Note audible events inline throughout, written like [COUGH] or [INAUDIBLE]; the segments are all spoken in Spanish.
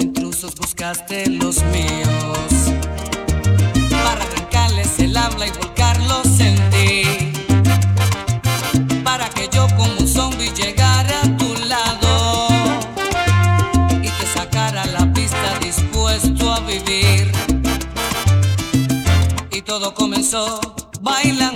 intrusos buscaste los míos. Para arrancarles el habla y volcarlos en ti. Para que yo como un zombie llegara a tu lado y te sacara la pista dispuesto a vivir. Y todo comenzó bailando.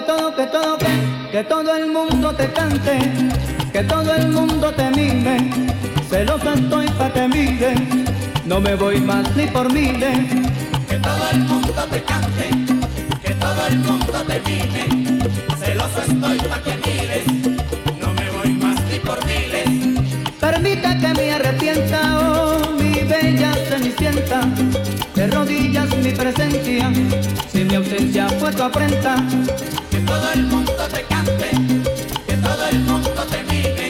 que todo, que todo, que, que todo el mundo te cante, que todo el mundo te mime, celosa estoy pa' que mire, no me voy más ni por mire. Que todo el mundo te cante, que todo el mundo te mime, celoso estoy pa' que mires, no me voy más ni por miles. Permita que me arrepienta, oh mi bella cenicienta, de rodillas mi presencia, si mi ausencia fue tu afrenta todo el mundo te cante, que todo el mundo te mire.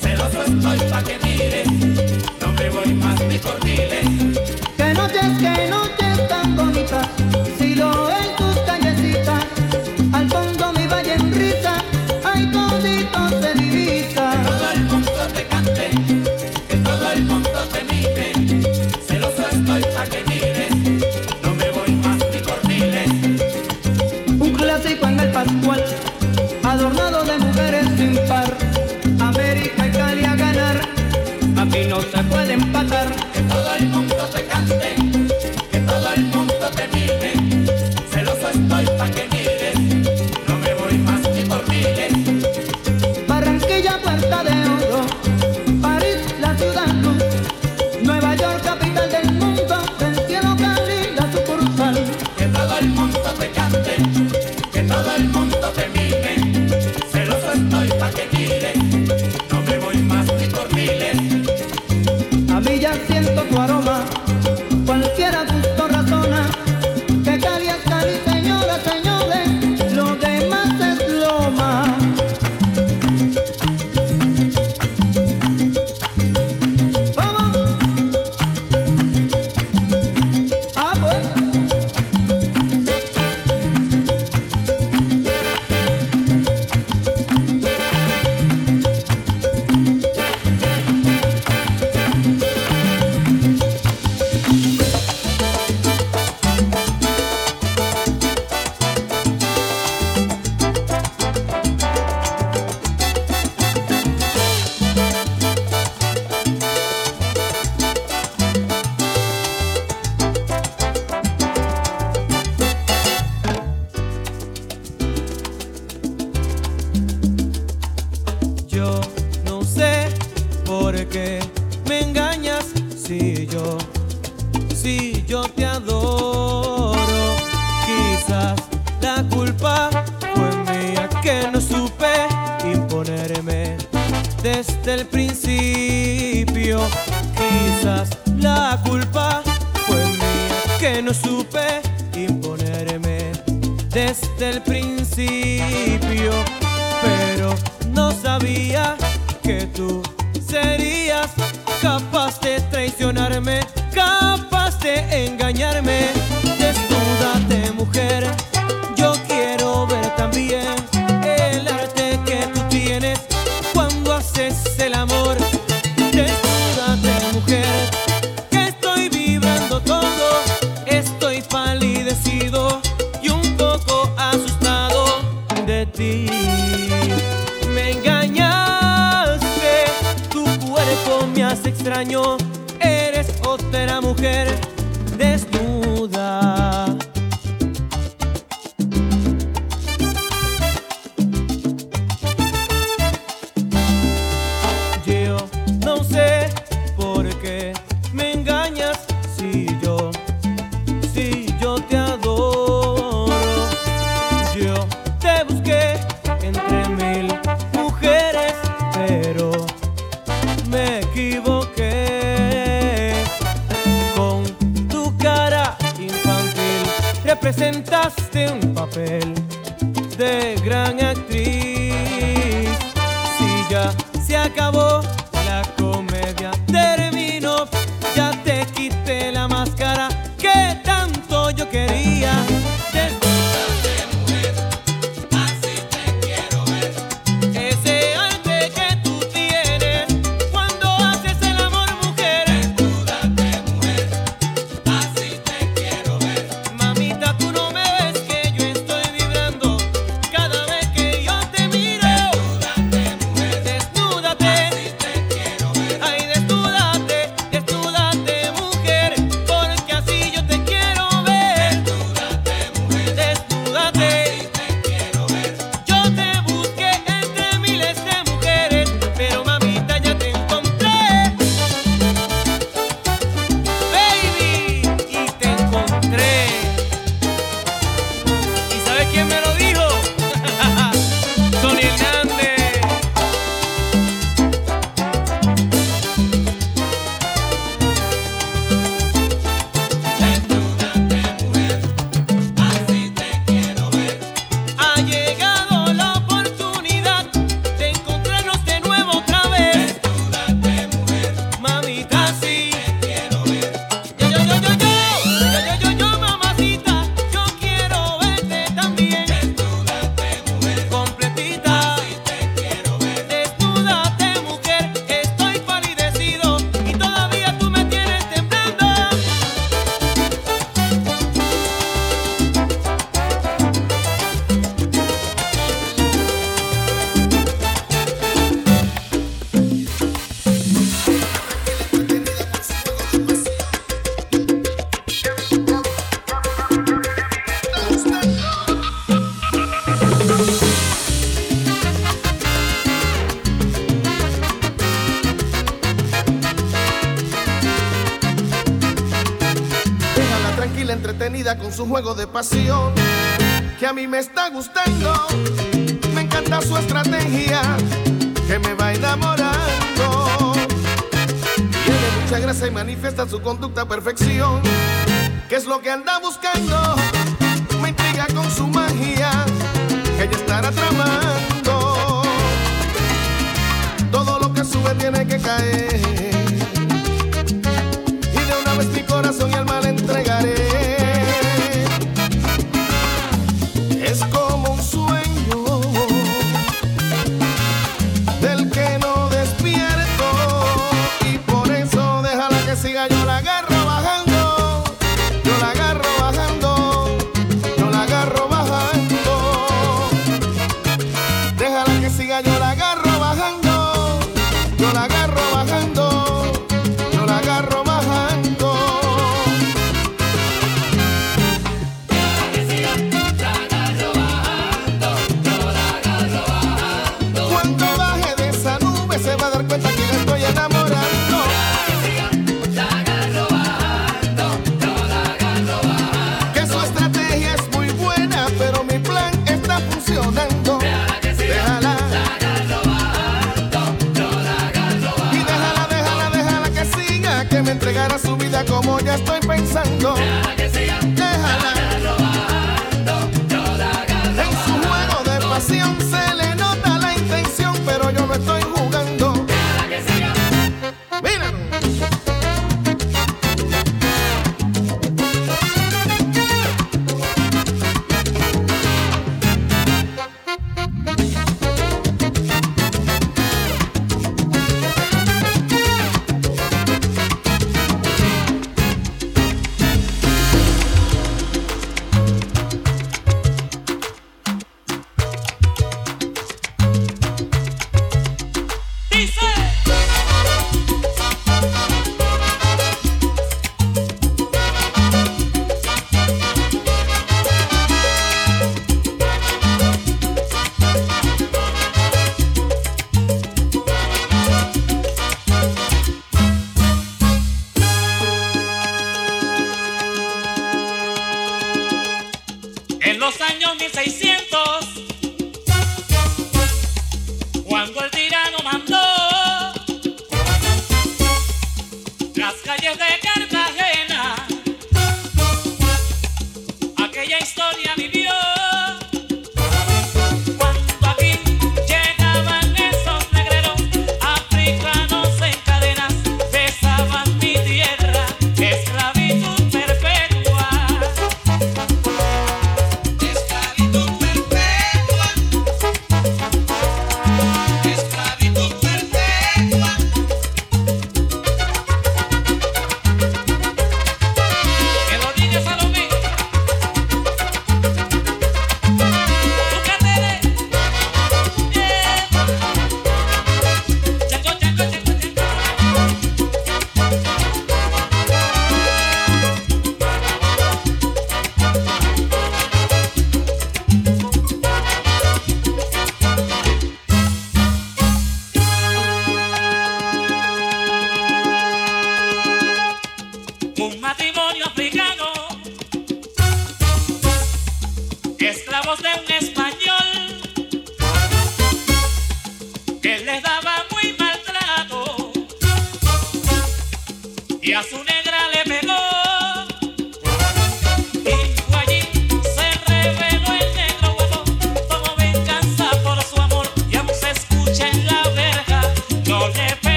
Celoso estoy pa' que mires, no me voy más ni por mí. adornado de mujeres sin par. América y Cali a ganar, aquí no se puede empatar. desde el principio. Quizás la culpa fue mía que no supe imponerme desde el principio, pero no sabía que tú serías capaz de traicionarme, capaz de engañarme. Desnúdate, mujer entretenida con su juego de pasión, que a mí me está gustando, me encanta su estrategia, que me va enamorando. Tiene mucha gracia y manifiesta su conducta a perfección, que es lo que anda buscando, me intriga con su magia, que ella estará tramando. Todo lo que sube tiene que caer. Y de una vez mi corazón y alma le entregaré.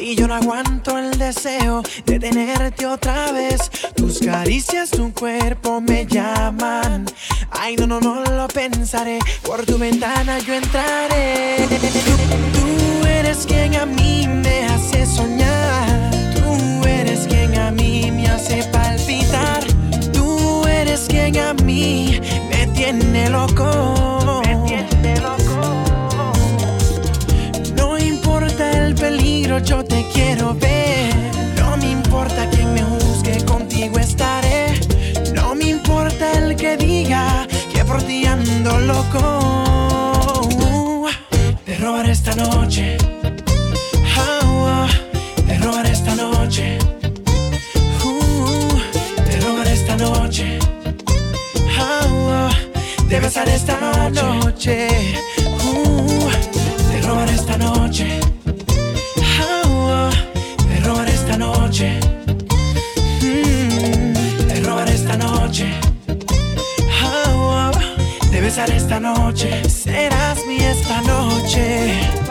y yo no aguanto el deseo de tenerte otra vez. Tus caricias, tu cuerpo me llaman. Ay, no, no, no lo pensaré. Por tu ventana yo entraré. Tú eres quien a mí me hace soñar. Tú eres quien a mí me hace palpitar. Tú eres quien a mí me tiene loco yo te quiero ver. No me importa que me juzgue, contigo estaré. No me importa el que diga que por ti ando loco. Uh, te oh, uh, esta noche. Uh, te robaré esta noche. Oh, uh, te esta noche. te besaré esta noche. esta noche, serás mi esta noche.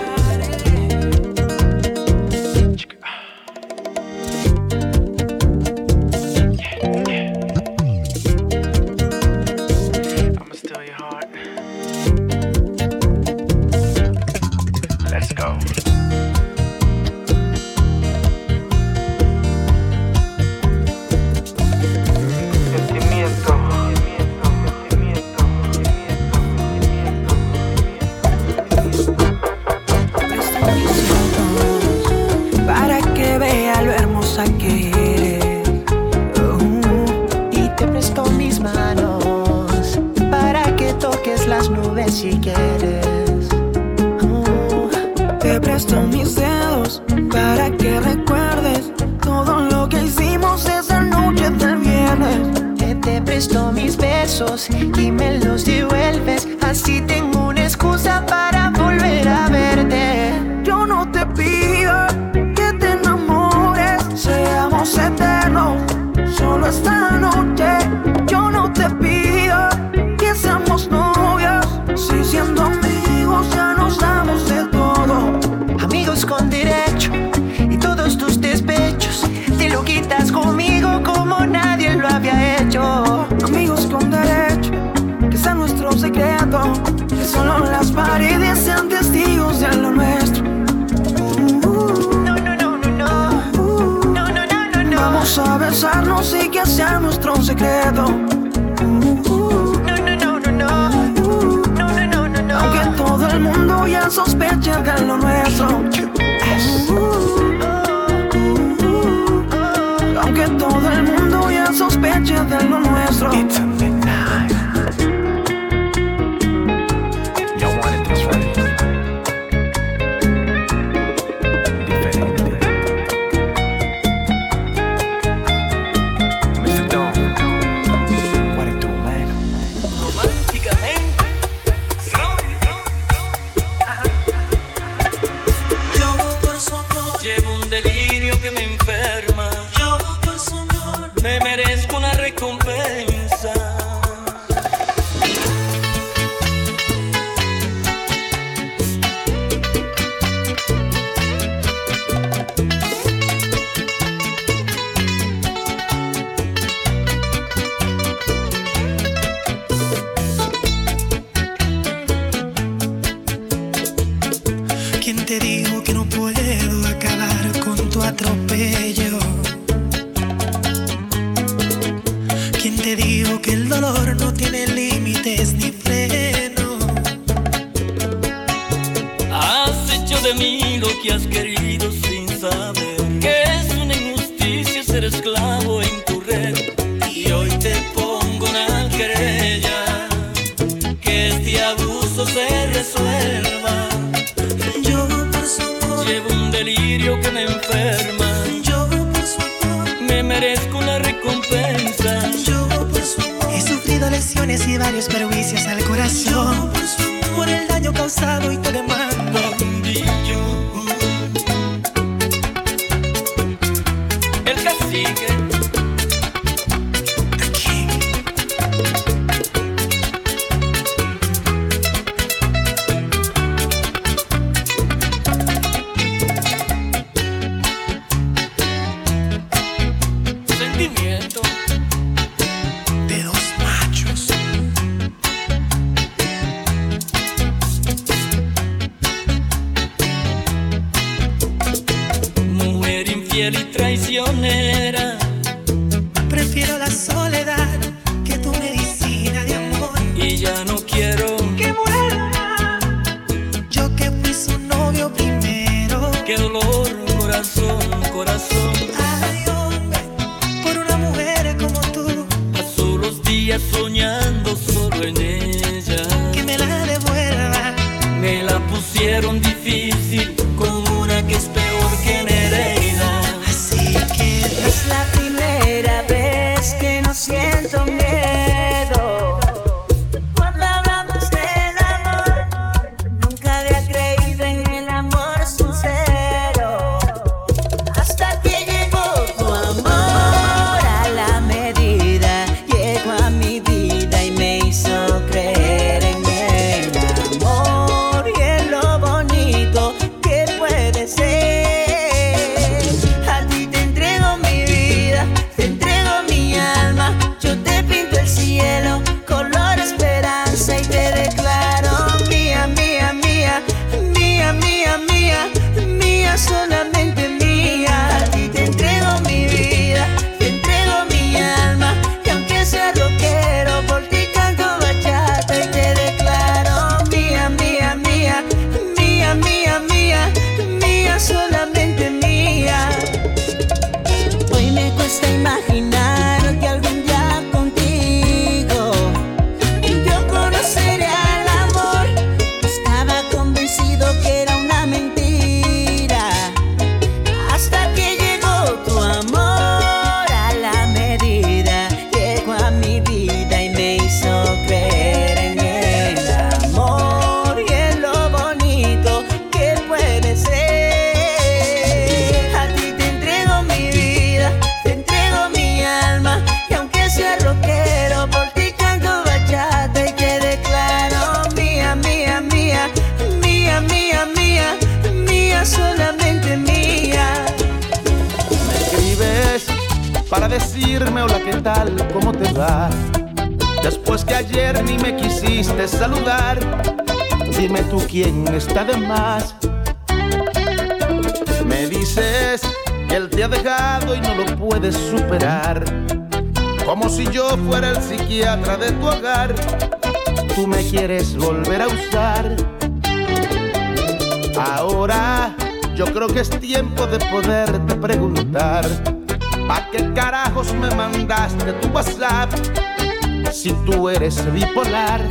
si tú eres bipolar.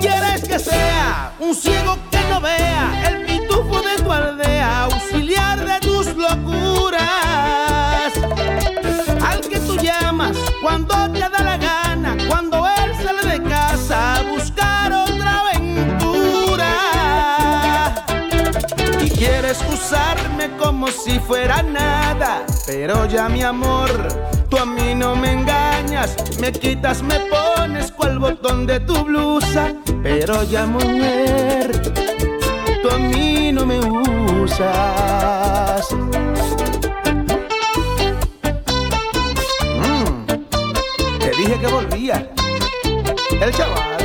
¿Quieres que sea un ciego que no vea el pitufo de tu aldea, auxiliar de tus locuras? Al que tú llamas cuando te da la gana, cuando él sale de casa a buscar otra aventura. Y quieres usarme como si fuera nada, pero ya mi amor, tú a mí no me engañas me quitas, me pones cual botón de tu blusa. Pero ya mujer, tú a mí no me usas. Mm. Te dije que volvía, el chaval.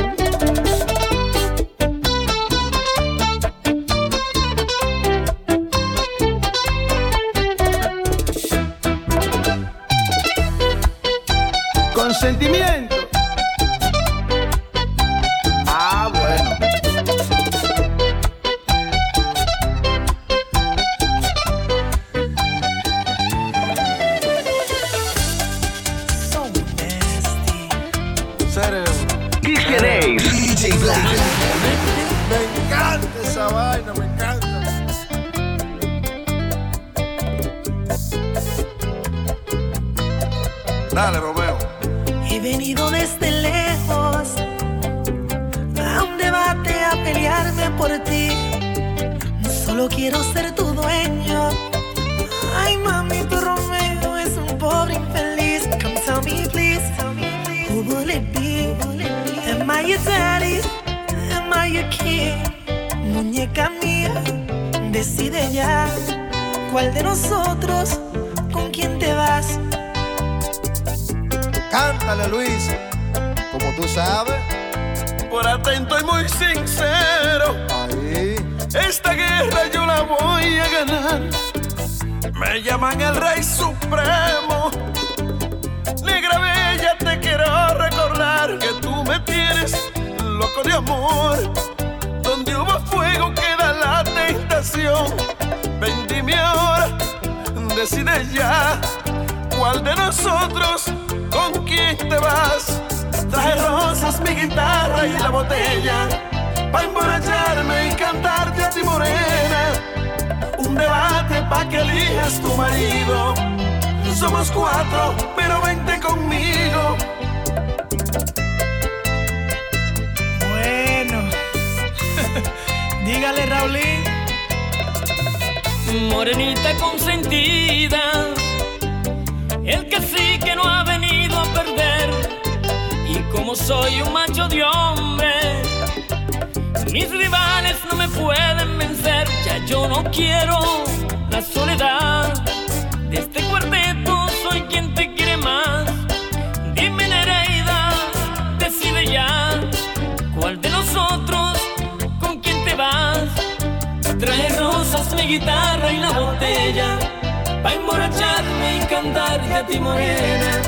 Donde hubo fuego queda la tentación. Ven, dime ahora, decide ya. ¿Cuál de nosotros con quién te vas? Traje rosas, mi guitarra y la botella. Pa' emborracharme y cantarte a ti morena. Un debate pa' que elijas tu marido. Somos cuatro, pero vente conmigo. Dígale Raulín. Morenita consentida, el que sí que no ha venido a perder. Y como soy un macho de hombre, mis rivales no me pueden vencer. Ya yo no quiero la soledad de este cuarteto, soy quien Trae rosas, mi guitarra y la botella Pa' emborracharme y cantarte a ti morena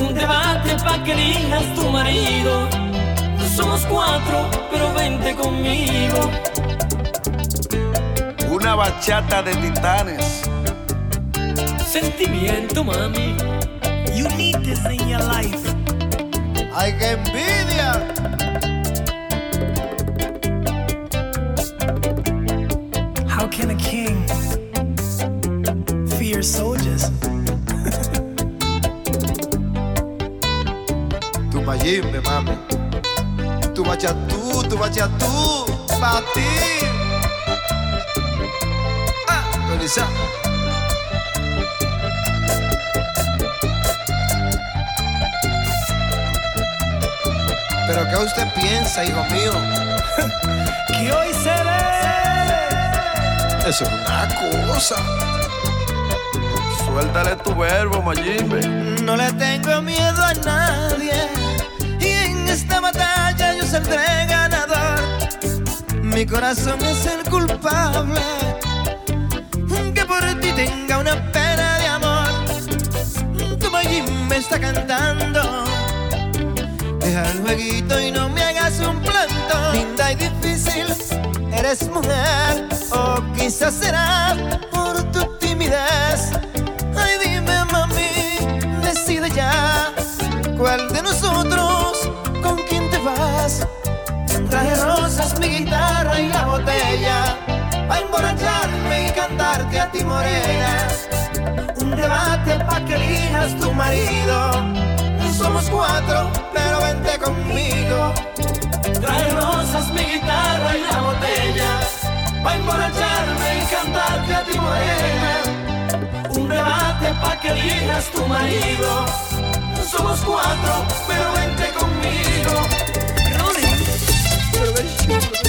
Un debate pa' que elijas tu marido Somos cuatro, pero vente conmigo Una bachata de titanes. Sentimiento, mami You need this in your life. ¡Ay, qué envidia! Mami. Tu bachatú, tu bachatú. Pa' ti. Ah. ¿Pero qué usted piensa, hijo mío? [LAUGHS] que hoy se ve. Eso es una cosa. Suéltale tu verbo, Mayimbe. No le tengo miedo a nadie esta batalla yo saldré ganador. Mi corazón es el culpable que por ti tenga una pena de amor. Tu Mayim me está cantando. Deja el jueguito y no me hagas un planto. Linda y difícil, eres mujer o quizás será por tu timidez. Ay, dime, mami, decide ya cuál de nosotros vas. Traje rosas, mi guitarra y la botella a emborracharme y cantarte a ti morena. Un debate pa' que elijas tu marido. Somos cuatro, pero vente conmigo. Trae rosas, mi guitarra y la botella Pa' emborracharme y cantarte a ti morena Un debate pa' que elijas tu marido Somos cuatro, pero vente conmigo Thank you.